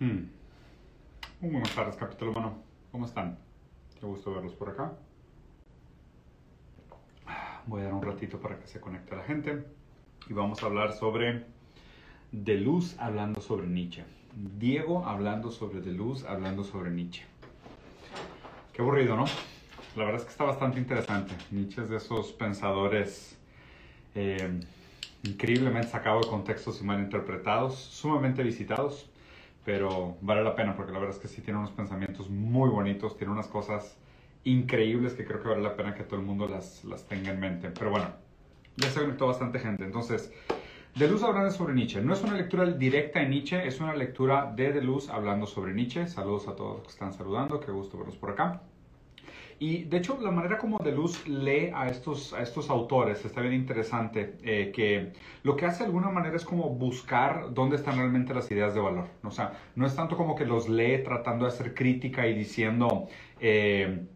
Hmm. Muy buenas tardes, capítulo bueno. ¿Cómo están? Qué gusto verlos por acá. Voy a dar un ratito para que se conecte la gente y vamos a hablar sobre De Luz hablando sobre Nietzsche. Diego hablando sobre De Luz hablando sobre Nietzsche. Qué aburrido, ¿no? La verdad es que está bastante interesante. Nietzsche es de esos pensadores eh, increíblemente sacados de contextos y mal interpretados, sumamente visitados pero vale la pena porque la verdad es que sí tiene unos pensamientos muy bonitos, tiene unas cosas increíbles que creo que vale la pena que todo el mundo las, las tenga en mente. Pero bueno, ya se conectó bastante gente, entonces... De Luz hablando sobre Nietzsche. No es una lectura directa de Nietzsche, es una lectura de De Luz hablando sobre Nietzsche. Saludos a todos los que están saludando, qué gusto verlos por acá. Y de hecho, la manera como De Luz lee a estos, a estos autores está bien interesante, eh, que lo que hace de alguna manera es como buscar dónde están realmente las ideas de valor. O sea, no es tanto como que los lee tratando de hacer crítica y diciendo... Eh,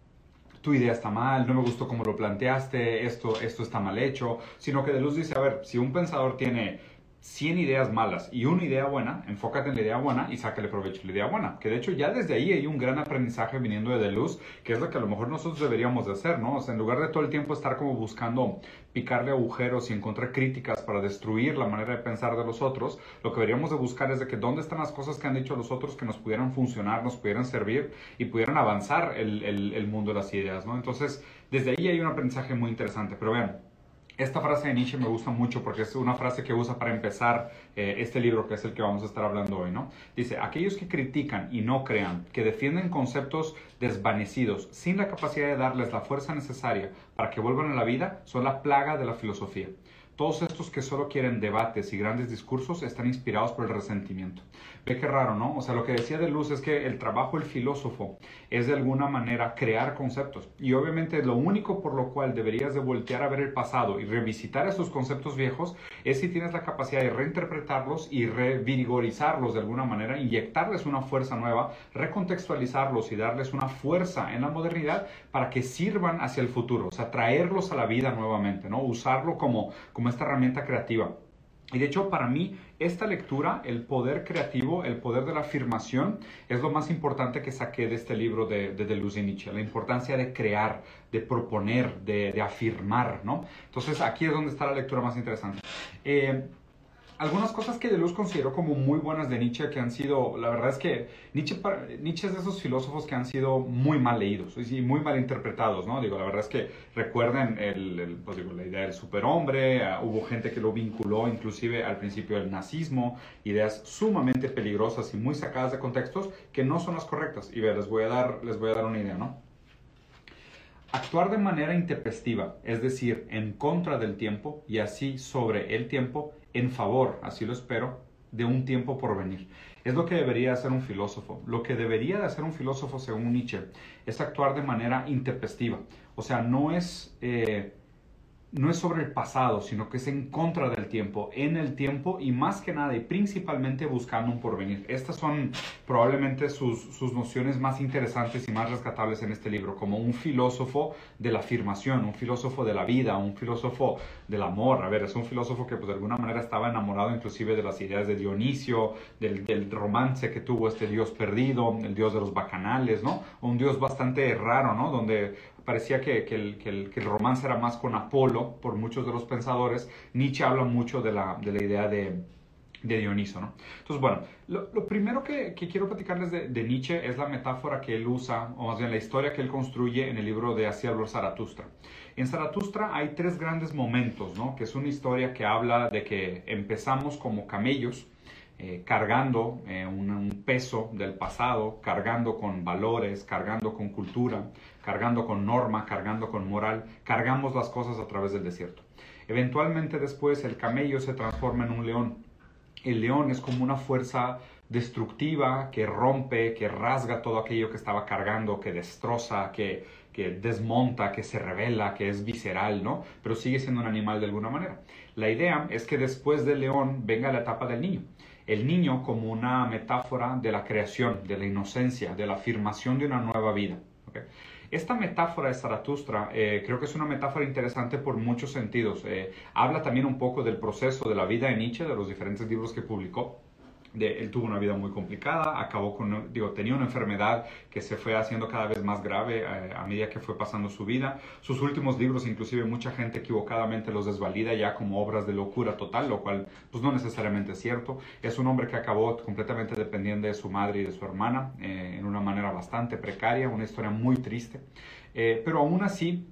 tu idea está mal, no me gustó cómo lo planteaste, esto, esto está mal hecho, sino que De Luz dice, a ver, si un pensador tiene 100 ideas malas y una idea buena, enfócate en la idea buena y sácale provecho a la idea buena. Que de hecho ya desde ahí hay un gran aprendizaje viniendo de, de luz, que es lo que a lo mejor nosotros deberíamos de hacer, ¿no? O sea, en lugar de todo el tiempo estar como buscando picarle agujeros y encontrar críticas para destruir la manera de pensar de los otros, lo que deberíamos de buscar es de que dónde están las cosas que han dicho los otros que nos pudieran funcionar, nos pudieran servir y pudieran avanzar el, el, el mundo de las ideas, ¿no? Entonces, desde ahí hay un aprendizaje muy interesante. Pero vean, esta frase de Nietzsche me gusta mucho porque es una frase que usa para empezar eh, este libro que es el que vamos a estar hablando hoy, ¿no? Dice, aquellos que critican y no crean, que defienden conceptos desvanecidos sin la capacidad de darles la fuerza necesaria para que vuelvan a la vida, son la plaga de la filosofía. Todos estos que solo quieren debates y grandes discursos están inspirados por el resentimiento. Ve qué raro, ¿no? O sea, lo que decía de Luz es que el trabajo del filósofo es de alguna manera crear conceptos. Y obviamente lo único por lo cual deberías de voltear a ver el pasado y revisitar esos conceptos viejos es si tienes la capacidad de reinterpretarlos y revigorizarlos de alguna manera, inyectarles una fuerza nueva, recontextualizarlos y darles una fuerza en la modernidad para que sirvan hacia el futuro. O sea, traerlos a la vida nuevamente, ¿no? Usarlo como, como como esta herramienta creativa. Y de hecho, para mí, esta lectura, el poder creativo, el poder de la afirmación, es lo más importante que saqué de este libro de, de Deleuze y Nietzsche. La importancia de crear, de proponer, de, de, afirmar, ¿no? Entonces, aquí es donde está la lectura más interesante. Eh, algunas cosas que de luz considero como muy buenas de Nietzsche que han sido, la verdad es que Nietzsche, Nietzsche es de esos filósofos que han sido muy mal leídos y muy mal interpretados, ¿no? Digo, la verdad es que recuerden el, pues digo, la idea del superhombre, uh, hubo gente que lo vinculó inclusive al principio del nazismo, ideas sumamente peligrosas y muy sacadas de contextos que no son las correctas. Y ve, les voy a dar, les voy a dar una idea, ¿no? Actuar de manera intempestiva, es decir, en contra del tiempo y así sobre el tiempo, en favor, así lo espero, de un tiempo por venir. Es lo que debería hacer un filósofo. Lo que debería de hacer un filósofo, según Nietzsche, es actuar de manera intempestiva. O sea, no es... Eh, no es sobre el pasado, sino que es en contra del tiempo, en el tiempo y más que nada y principalmente buscando un porvenir. Estas son probablemente sus, sus, nociones más interesantes y más rescatables en este libro, como un filósofo de la afirmación, un filósofo de la vida, un filósofo del amor. A ver, es un filósofo que pues de alguna manera estaba enamorado inclusive de las ideas de Dionisio, del, del romance que tuvo este dios perdido, el dios de los bacanales, ¿no? Un dios bastante raro, ¿no? Donde parecía que, que, el, que, el, que, el, romance era más con Apolo por muchos de los pensadores. Nietzsche habla mucho de la, de la idea de, de Dioniso, ¿no? Entonces, bueno, lo, primero que, que, quiero platicarles de, de, Nietzsche es la metáfora que él usa, o más bien la historia que él construye en el libro de Así habló Zaratustra. En Zaratustra hay tres grandes momentos, ¿no? Que es una historia que habla de que empezamos como camellos, eh, cargando eh, un, peso del pasado, cargando con valores, cargando con cultura, cargando con norma, cargando con moral, cargamos las cosas a través del desierto. Eventualmente después el camello se transforma en un león. El león es como una fuerza destructiva que rompe, que rasga todo aquello que estaba cargando, que destroza, que, que desmonta, que se revela, que es visceral, ¿no? Pero sigue siendo un animal de alguna manera. La idea es que después del león venga la etapa del niño el niño como una metáfora de la creación, de la inocencia, de la afirmación de una nueva vida. Esta metáfora de Zaratustra eh, creo que es una metáfora interesante por muchos sentidos. Eh, habla también un poco del proceso de la vida de Nietzsche, de los diferentes libros que publicó. Él tuvo una vida muy complicada, acabó con, digo, tenía una enfermedad que se fue haciendo cada vez más grave eh, a medida que fue pasando su vida. Sus últimos libros, inclusive mucha gente equivocadamente los desvalida ya como obras de locura total, lo cual pues no necesariamente es cierto. Es un hombre que acabó completamente dependiente de su madre y de su hermana eh, en una manera bastante precaria, una historia muy triste. Eh, pero aún así,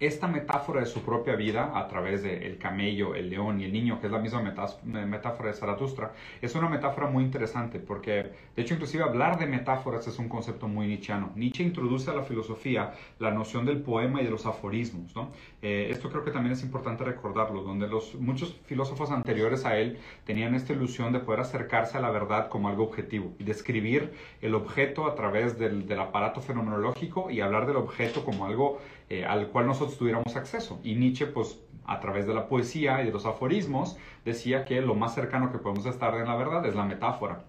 esta metáfora de su propia vida a través del el camello, el león y el niño, que es la misma metáfora de Zaratustra, es una metáfora muy interesante porque, de hecho, inclusive hablar de metáforas es un concepto muy nichiano. Nietzsche introduce a la filosofía la noción del poema y de los aforismos. ¿no? Eh, esto creo que también es importante recordarlo, donde los, muchos filósofos anteriores a él tenían esta ilusión de poder acercarse a la verdad como algo objetivo y describir el objeto a través del aparato fenomenológico y hablar del objeto como algo eh, al cual nosotros tuviéramos acceso. Y Nietzsche, pues a través de la poesía y de los aforismos, decía que lo más cercano que podemos estar en la verdad es la metáfora.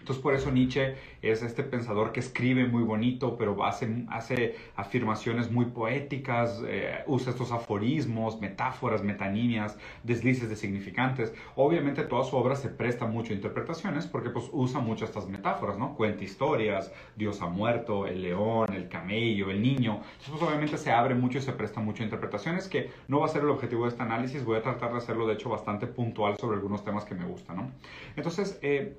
Entonces por eso Nietzsche es este pensador que escribe muy bonito, pero hace, hace afirmaciones muy poéticas, eh, usa estos aforismos, metáforas, metanimias, deslices de significantes. Obviamente toda su obra se presta mucho a interpretaciones porque pues usa mucho estas metáforas, ¿no? Cuenta historias, Dios ha muerto, el león, el camello, el niño. Entonces pues obviamente se abre mucho y se presta mucho a interpretaciones que no va a ser el objetivo de este análisis, voy a tratar de hacerlo de hecho bastante puntual sobre algunos temas que me gustan, ¿no? Entonces, eh,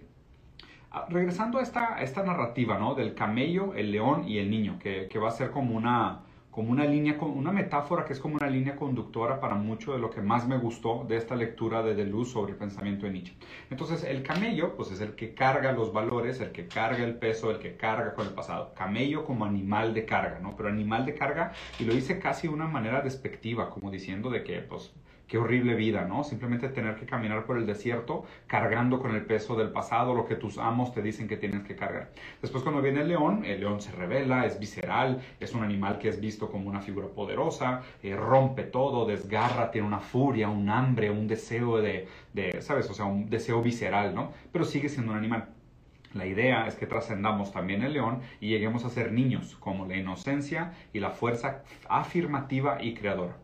regresando a esta, narrativa, ¿no? Del camello, el león y el niño, que, va a ser como una, como una línea, una metáfora que es como una línea conductora para mucho de lo que más me gustó de esta lectura de Deleuze sobre el pensamiento de Nietzsche. Entonces, el camello, pues es el que carga los valores, el que carga el peso, el que carga con el pasado. Camello como animal de carga, ¿no? Pero animal de carga, y lo hice casi de una manera despectiva, como diciendo de que, pues, qué horrible vida, ¿no? Simplemente tener que caminar por el desierto cargando con el peso del pasado, lo que tus amos te dicen que tienes que cargar. Después cuando viene el león, el león se revela, es visceral, es un animal que es visto como una figura poderosa, eh, rompe todo, desgarra, tiene una furia, un hambre, un deseo de, de, ¿sabes? O sea, un deseo visceral, ¿no? Pero sigue siendo un animal. La idea es que trascendamos también el león y lleguemos a ser niños, como la inocencia y la fuerza afirmativa y creadora.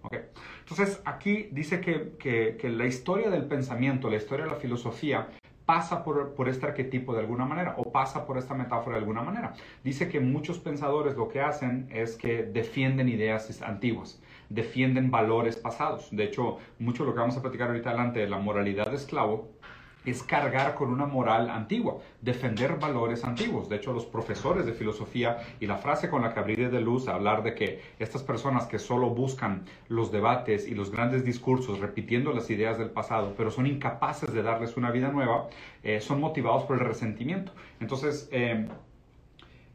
Entonces, aquí dice que, la historia del pensamiento, la historia de la filosofía, pasa por, por, este arquetipo de alguna manera o pasa por esta metáfora de alguna manera. Dice que muchos pensadores lo que hacen es que defienden ideas antiguas, defienden valores pasados. De hecho, mucho lo que vamos a platicar ahorita adelante de la moralidad de esclavo es cargar con una moral antigua, defender valores antiguos. De hecho, los profesores de filosofía y la frase con la que abrí de luz hablar de que estas personas que solo buscan los debates y los grandes discursos repitiendo las ideas del pasado, pero son incapaces de darles una vida nueva, eh, son motivados por el resentimiento. Entonces, eh,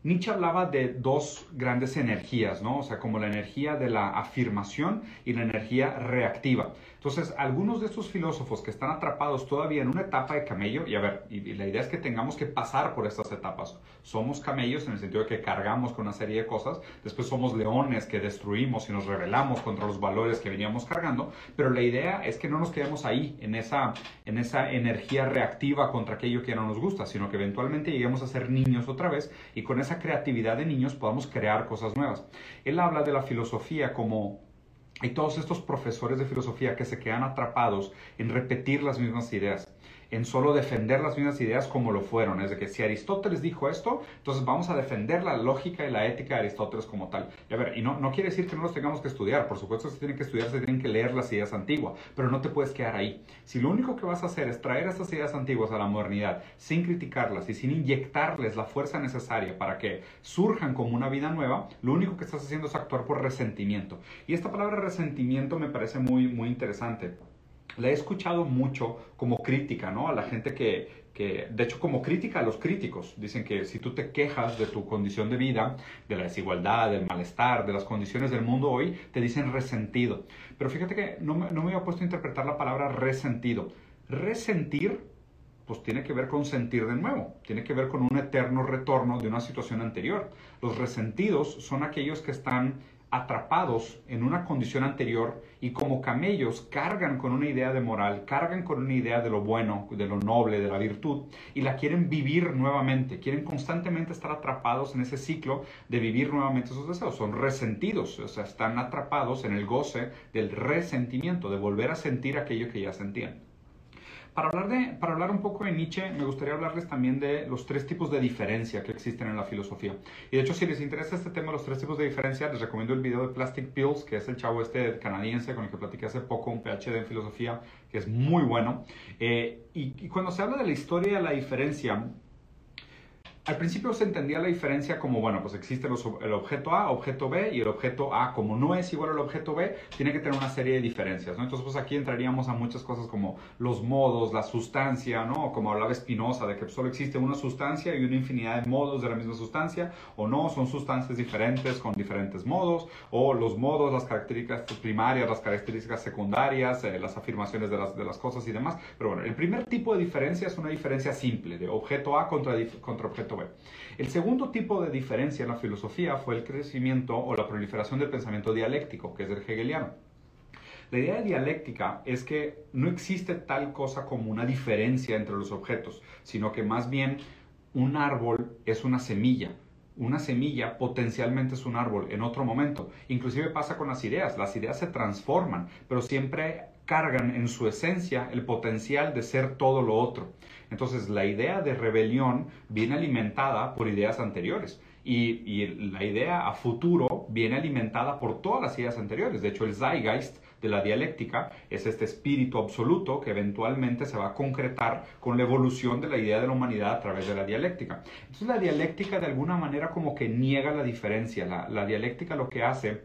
Nietzsche hablaba de dos grandes energías, ¿no? O sea, como la energía de la afirmación y la energía reactiva. Entonces, algunos de estos filósofos que están atrapados todavía en una etapa de camello, y a ver, y, la idea es que tengamos que pasar por estas etapas. Somos camellos en el sentido de que cargamos con una serie de cosas, después somos leones que destruimos y nos rebelamos contra los valores que veníamos cargando, pero la idea es que no nos quedemos ahí, en esa, en esa energía reactiva contra aquello que no nos gusta, sino que eventualmente lleguemos a ser niños otra vez y con esa creatividad de niños podamos crear cosas nuevas. Él habla de la filosofía como hay todos estos profesores de filosofía que se quedan atrapados en repetir las mismas ideas en solo defender las mismas ideas como lo fueron. Es de que si Aristóteles dijo esto, entonces vamos a defender la lógica y la ética de Aristóteles como tal. Y a ver, y no, no quiere decir que no los tengamos que estudiar. Por supuesto, se tienen que estudiar, se tienen que leer las ideas antiguas, pero no te puedes quedar ahí. Si lo único que vas a hacer es traer estas ideas antiguas a la modernidad sin criticarlas y sin inyectarles la fuerza necesaria para que surjan como una vida nueva, lo único que estás haciendo es actuar por resentimiento. Y esta palabra resentimiento me parece muy, muy interesante la he escuchado mucho como crítica, ¿no? A la gente que, que, de hecho, como crítica a los críticos. Dicen que si tú te quejas de tu condición de vida, de la desigualdad, del malestar, de las condiciones del mundo hoy, te dicen resentido. Pero fíjate que no no me había puesto a interpretar la palabra resentido. Resentir, pues tiene que ver con sentir de nuevo, tiene que ver con un eterno retorno de una situación anterior. Los resentidos son aquellos que están atrapados en una condición anterior y como camellos cargan con una idea de moral, cargan con una idea de lo bueno, de lo noble, de la virtud y la quieren vivir nuevamente, quieren constantemente estar atrapados en ese ciclo de vivir nuevamente esos deseos, son resentidos, o sea, están atrapados en el goce del resentimiento, de volver a sentir aquello que ya sentían. Para hablar, de, para hablar un poco de Nietzsche, me gustaría hablarles también de los tres tipos de diferencia que existen en la filosofía. Y de hecho, si les interesa este tema, los tres tipos de diferencia, les recomiendo el video de Plastic Pills, que es el chavo este canadiense con el que platiqué hace poco, un PhD en filosofía, que es muy bueno. Eh, y, y cuando se habla de la historia de la diferencia, al principio se entendía la diferencia como, bueno, pues existe el objeto A, objeto B, y el objeto A, como no es igual al objeto B, tiene que tener una serie de diferencias, ¿no? Entonces, pues aquí entraríamos a muchas cosas como los modos, la sustancia, ¿no? Como hablaba Spinoza, de que solo existe una sustancia y una infinidad de modos de la misma sustancia, o no, son sustancias diferentes con diferentes modos, o los modos, las características primarias, las características secundarias, eh, las afirmaciones de las, de las cosas y demás. Pero bueno, el primer tipo de diferencia es una diferencia simple, de objeto A contra, contra objeto el segundo tipo de diferencia en la filosofía fue el crecimiento o la proliferación del pensamiento dialéctico, que es el hegeliano. La idea de dialéctica es que no existe tal cosa como una diferencia entre los objetos, sino que más bien un árbol es una semilla. Una semilla potencialmente es un árbol en otro momento. Inclusive pasa con las ideas. Las ideas se transforman, pero siempre cargan en su esencia el potencial de ser todo lo otro. Entonces la idea de rebelión viene alimentada por ideas anteriores y, la idea a futuro viene alimentada por todas las ideas anteriores. De hecho, el zeitgeist de la dialéctica es este espíritu absoluto que eventualmente se va a concretar con la evolución de la idea de la humanidad a través de la dialéctica. Entonces la dialéctica de alguna manera como que niega la diferencia. La, la dialéctica lo que hace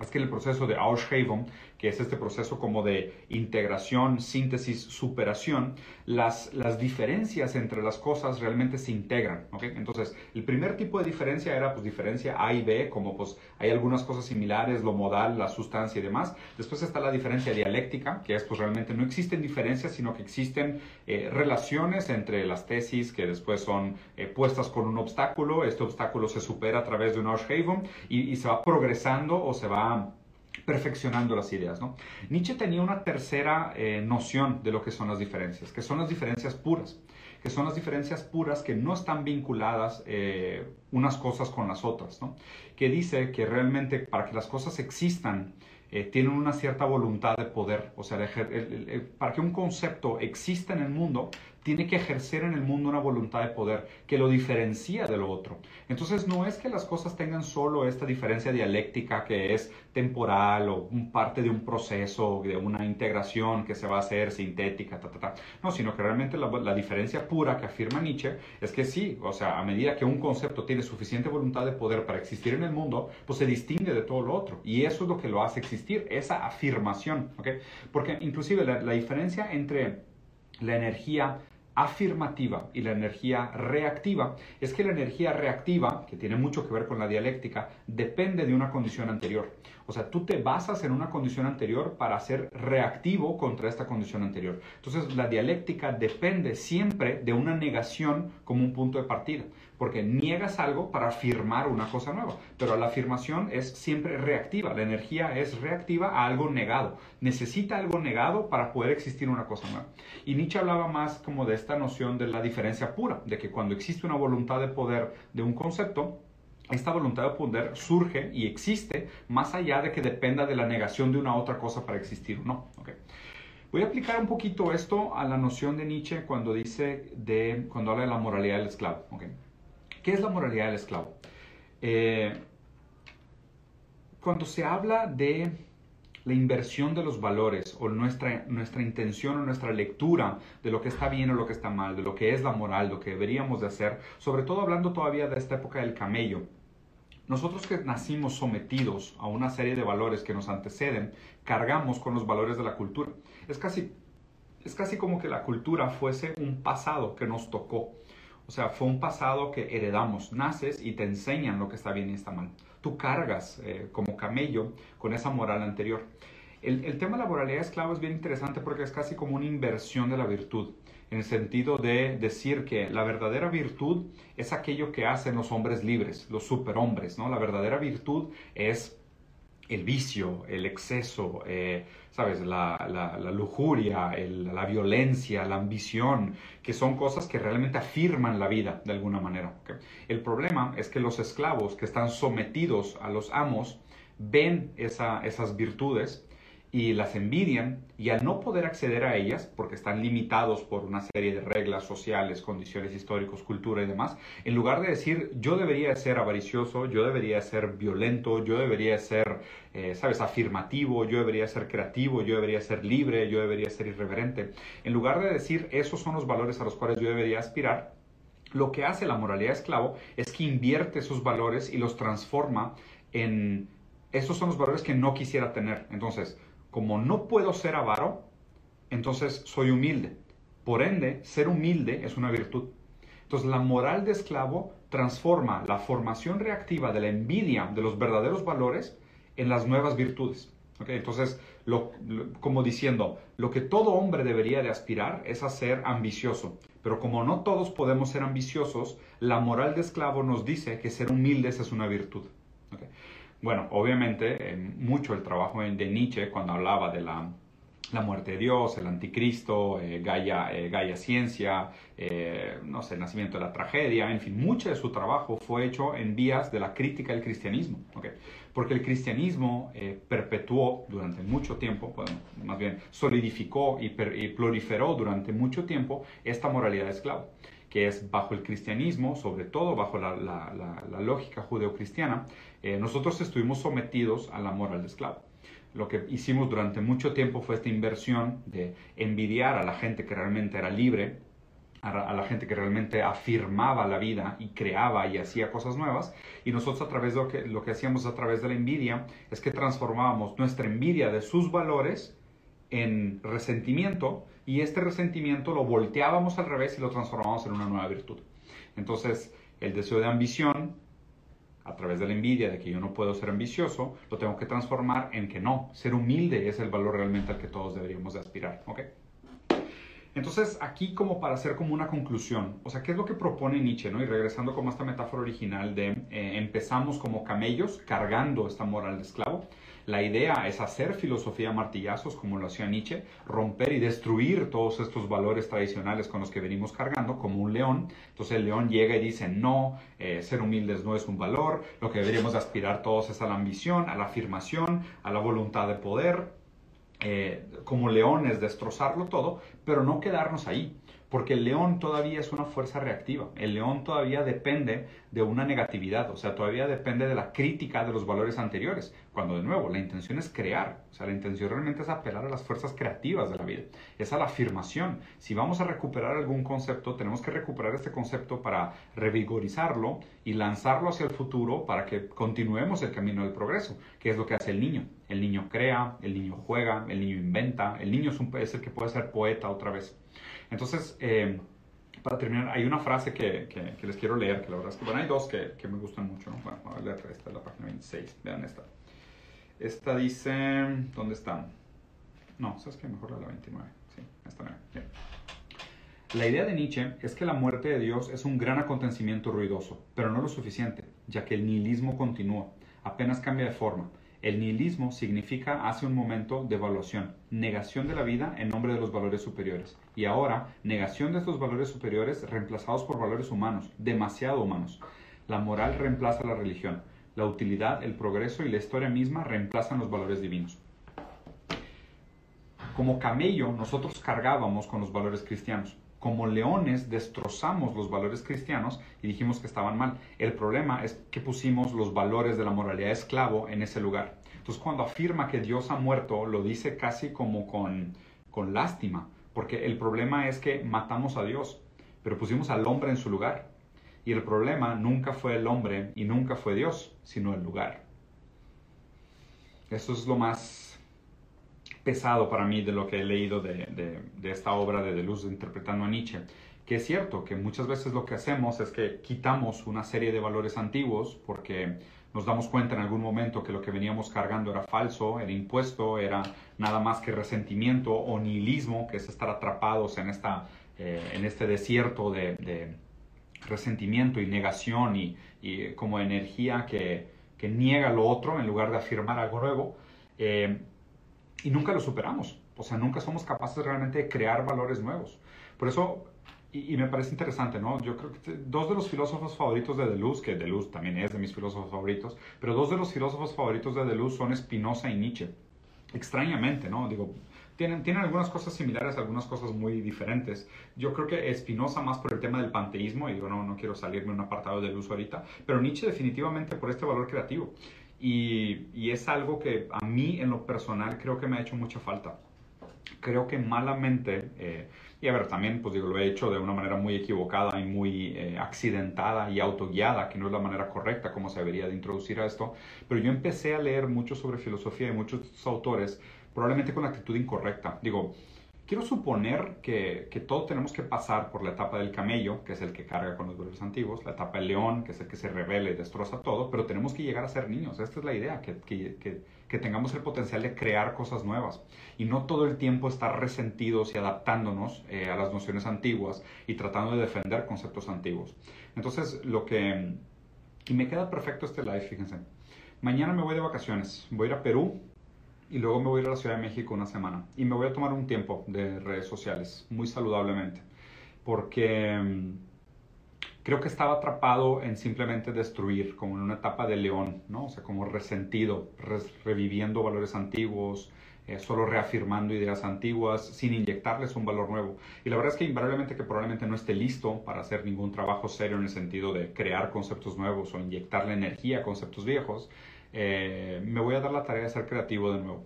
es que el proceso de Aushaven, que es este proceso como de integración, síntesis, superación, las, las diferencias entre las cosas realmente se integran. ¿okay? Entonces, el primer tipo de diferencia era pues diferencia A y B, como pues hay algunas cosas similares, lo modal, la sustancia y demás. Después está la diferencia dialéctica, que es pues realmente no existen diferencias, sino que existen eh, relaciones entre las tesis que después son eh, puestas con un obstáculo. Este obstáculo se supera a través de un Aushaven y, y se va progresando o se va perfeccionando las ideas. ¿no? Nietzsche tenía una tercera eh, noción de lo que son las diferencias, que son las diferencias puras, que son las diferencias puras que no están vinculadas eh, unas cosas con las otras, ¿no? que dice que realmente para que las cosas existan, eh, tienen una cierta voluntad de poder. O sea, para que un concepto exista en el mundo, tiene que ejercer en el mundo una voluntad de poder que lo diferencia de lo otro. Entonces no es que las cosas tengan solo esta diferencia dialéctica que es temporal o parte de un proceso, de una integración que se va a hacer sintética, ta, ta, ta. no, sino que realmente la, la diferencia pura que afirma Nietzsche es que sí, o sea, a medida que un concepto tiene suficiente voluntad de poder para existir en el mundo, pues se distingue de todo lo otro. Y eso es lo que lo hace existir, esa afirmación, ¿ok? Porque inclusive la, la diferencia entre la energía afirmativa y la energía reactiva es que la energía reactiva, que tiene mucho que ver con la dialéctica, depende de una condición anterior. O sea, tú te basas en una condición anterior para ser reactivo contra esta condición anterior. Entonces, la dialéctica depende siempre de una negación como un punto de partida, porque niegas algo para afirmar una cosa nueva, pero la afirmación es siempre reactiva, la energía es reactiva a algo negado, necesita algo negado para poder existir una cosa nueva. Y Nietzsche hablaba más como de esta noción de la diferencia pura, de que cuando existe una voluntad de poder de un concepto, esta voluntad de poder surge y existe más allá de que dependa de la negación de una otra cosa para existir o no. Voy a aplicar un poquito esto a la noción de Nietzsche cuando dice de, cuando habla de la moralidad del esclavo. ¿Qué es la moralidad del esclavo? Eh, cuando se habla de la inversión de los valores o nuestra, nuestra intención o nuestra lectura de lo que está bien o lo que está mal, de lo que es la moral, lo que deberíamos de hacer, sobre todo hablando todavía de esta época del camello. Nosotros que nacimos sometidos a una serie de valores que nos anteceden, cargamos con los valores de la cultura. Es casi, es casi como que la cultura fuese un pasado que nos tocó. O sea, fue un pasado que heredamos. Naces y te enseñan lo que está bien y está mal. Tú cargas eh, como camello con esa moral anterior. El, el, tema de la moralidad esclavo es bien interesante porque es casi como una inversión de la virtud, en el sentido de decir que la verdadera virtud es aquello que hacen los hombres libres, los superhombres, ¿no? La verdadera virtud es el vicio, el exceso, eh, ¿sabes? La, lujuria, la violencia, la ambición, que son cosas que realmente afirman la vida de alguna manera. El problema es que los esclavos que están sometidos a los amos ven esas virtudes y las envidian y al no poder acceder a ellas, porque están limitados por una serie de reglas sociales, condiciones históricos, cultura y demás, en lugar de decir yo debería ser avaricioso, yo debería ser violento, yo debería ser, eh, sabes, afirmativo, yo debería ser creativo, yo debería ser libre, yo debería ser irreverente, en lugar de decir esos son los valores a los cuales yo debería aspirar, lo que hace la moralidad esclavo es que invierte esos valores y los transforma en... Esos son los valores que no quisiera tener. Entonces, como no puedo ser avaro, entonces soy humilde. Por ende, ser humilde es una virtud. Entonces, la moral de esclavo transforma la formación reactiva de la envidia de los verdaderos valores en las nuevas virtudes. Entonces, como diciendo, lo que todo hombre debería de aspirar es a ser ambicioso. Pero como no todos podemos ser ambiciosos, la moral de esclavo nos dice que ser humildes es una virtud. Bueno, obviamente, mucho el trabajo de Nietzsche cuando hablaba de la, muerte de Dios, el anticristo, eh, Gaia, eh, Ciencia, eh, no sé, el nacimiento de la tragedia, en fin, mucho de su trabajo fue hecho en vías de la crítica del cristianismo, porque el cristianismo perpetuó durante mucho tiempo, bueno, más bien solidificó y, y proliferó durante mucho tiempo esta moralidad de esclavo que es bajo el cristianismo, sobre todo bajo la, lógica judeocristiana, eh, nosotros estuvimos sometidos a la moral de esclavo. Lo que hicimos durante mucho tiempo fue esta inversión de envidiar a la gente que realmente era libre, a, la gente que realmente afirmaba la vida y creaba y hacía cosas nuevas. Y nosotros a través de lo que, lo que hacíamos a través de la envidia es que transformábamos nuestra envidia de sus valores en resentimiento y este resentimiento lo volteábamos al revés y lo transformábamos en una nueva virtud. Entonces, el deseo de ambición, a través de la envidia de que yo no puedo ser ambicioso, lo tengo que transformar en que no, ser humilde es el valor realmente al que todos deberíamos de aspirar. ¿ok? Entonces, aquí como para hacer como una conclusión, o sea, ¿qué es lo que propone Nietzsche? ¿no? Y regresando como a esta metáfora original de eh, empezamos como camellos cargando esta moral de esclavo, la idea es hacer filosofía martillazos, como lo hacía Nietzsche, romper y destruir todos estos valores tradicionales con los que venimos cargando, como un león. Entonces el león llega y dice, no, eh, ser humildes no es un valor, lo que deberíamos aspirar todos es a la ambición, a la afirmación, a la voluntad de poder, eh, como leones destrozarlo todo, pero no quedarnos ahí porque el león todavía es una fuerza reactiva, el león todavía depende de una negatividad, o sea, todavía depende de la crítica de los valores anteriores, cuando de nuevo la intención es crear, o sea, la intención realmente es apelar a las fuerzas creativas de la vida, es a la afirmación. Si vamos a recuperar algún concepto, tenemos que recuperar este concepto para revigorizarlo y lanzarlo hacia el futuro para que continuemos el camino del progreso, que es lo que hace el niño. El niño crea, el niño juega, el niño inventa, el niño es, un, es el que puede ser poeta otra vez. Entonces, eh, para terminar, hay una frase que, que, les quiero leer, que la verdad es que, bueno, hay dos que, que me gustan mucho, ¿no? Bueno, voy a leer esta, es la página 26, vean esta. Esta dice, ¿dónde está? No, ¿sabes qué? Mejor la de la 29, sí, esta bien. La idea de Nietzsche es que la muerte de Dios es un gran acontecimiento ruidoso, pero no lo suficiente, ya que el nihilismo continúa, apenas cambia de forma el nihilismo significa hace un momento devaluación, negación de la vida en nombre de los valores superiores. Y ahora, negación de estos valores superiores reemplazados por valores humanos, demasiado humanos. La moral reemplaza la religión. La utilidad, el progreso y la historia misma reemplazan los valores divinos. Como camello, nosotros cargábamos con los valores cristianos. Como leones, destrozamos los valores cristianos y dijimos que estaban mal. El problema es que pusimos los valores de la moralidad esclavo en ese lugar. Entonces, cuando afirma que Dios ha muerto, lo dice casi como con, con lástima, porque el problema es que matamos a Dios, pero pusimos al hombre en su lugar. Y el problema nunca fue el hombre y nunca fue Dios, sino el lugar. Eso es lo más pesado para mí de lo que he leído de, de, esta obra de Deleuze interpretando a Nietzsche. Que es cierto que muchas veces lo que hacemos es que quitamos una serie de valores antiguos porque nos damos cuenta en algún momento que lo que veníamos cargando era falso, era impuesto, era nada más que resentimiento o nihilismo, que es estar atrapados en, esta, eh, en este desierto de, resentimiento y negación y, como energía que, que, niega lo otro en lugar de afirmar algo nuevo. Eh, y nunca lo superamos. O sea, nunca somos capaces realmente de crear valores nuevos. Por eso, y, me parece interesante, ¿no? Yo creo que dos de los filósofos favoritos de Deleuze, que Deleuze también es de mis filósofos favoritos, pero dos de los filósofos favoritos de Deleuze son Spinoza y Nietzsche. extrañamente, ¿no? Digo, tienen, tienen algunas cosas similares, algunas cosas muy diferentes. Yo creo que Spinoza más por el tema del panteísmo, y yo no, no quiero salirme un apartado del uso ahorita, pero Nietzsche definitivamente por este valor creativo. Y, y es algo que a mí en lo personal creo que me ha hecho mucha falta. Creo que malamente, eh, y a ver, también pues digo, lo he hecho de una manera muy equivocada y muy eh, accidentada y autoguiada, que no es la manera correcta como se debería de introducir a esto, pero yo empecé a leer mucho sobre filosofía y muchos autores probablemente con la actitud incorrecta. Digo, quiero suponer que, que todos tenemos que pasar por la etapa del camello, que es el que carga con los valores antiguos, la etapa del león, que es el que se revela y destroza todo, pero tenemos que llegar a ser niños. Esta es la idea, que, que, que, tengamos el potencial de crear cosas nuevas y no todo el tiempo estar resentidos y adaptándonos eh, a las nociones antiguas y tratando de defender conceptos antiguos. Entonces, lo que... Y me queda perfecto este live, fíjense. Mañana me voy de vacaciones, voy a ir a Perú y luego me voy a ir a la Ciudad de México una semana y me voy a tomar un tiempo de redes sociales, muy saludablemente, porque mm, creo que estaba atrapado en simplemente destruir, como en una etapa de león, ¿no? O sea, como resentido, reviviendo valores antiguos, eh, solo reafirmando ideas antiguas, sin inyectarles un valor nuevo. Y la verdad es que invariablemente que probablemente no esté listo para hacer ningún trabajo serio en el sentido de crear conceptos nuevos o inyectarle energía a conceptos viejos, eh, me voy a dar la tarea de ser creativo de nuevo,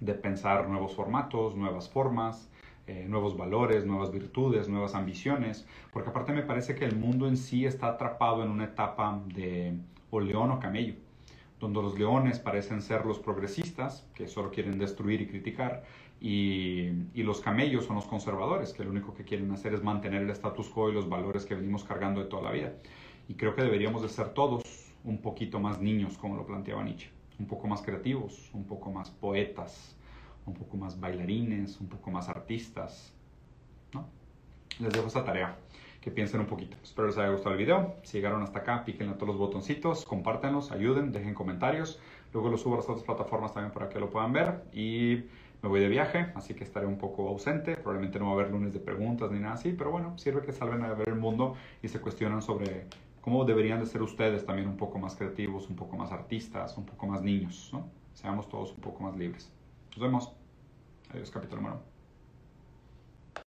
de pensar nuevos formatos, nuevas formas, eh, nuevos valores, nuevas virtudes, nuevas ambiciones, porque aparte me parece que el mundo en sí está atrapado en una etapa de o león o camello, donde los leones parecen ser los progresistas, que solo quieren destruir y criticar, y, los camellos son los conservadores, que lo único que quieren hacer es mantener el status quo y los valores que venimos cargando de toda la vida. Y creo que deberíamos de ser todos un poquito más niños, como lo planteaba Nietzsche, un poco más creativos, un poco más poetas, un poco más bailarines, un poco más artistas. ¿no? Les dejo esa tarea, que piensen un poquito. Espero les haya gustado el video. Si llegaron hasta acá, píquenle a todos los botoncitos, compártanlos, ayuden, dejen comentarios. Luego los subo a las otras plataformas también para que lo puedan ver. Y me voy de viaje, así que estaré un poco ausente. Probablemente no va a haber lunes de preguntas ni nada así, pero bueno, sirve que salven a ver el mundo y se cuestionan sobre cómo deberían de ser ustedes también un poco más creativos, un poco más artistas, un poco más niños, ¿no? Seamos todos un poco más libres. Nos vemos. Adiós, capítulo número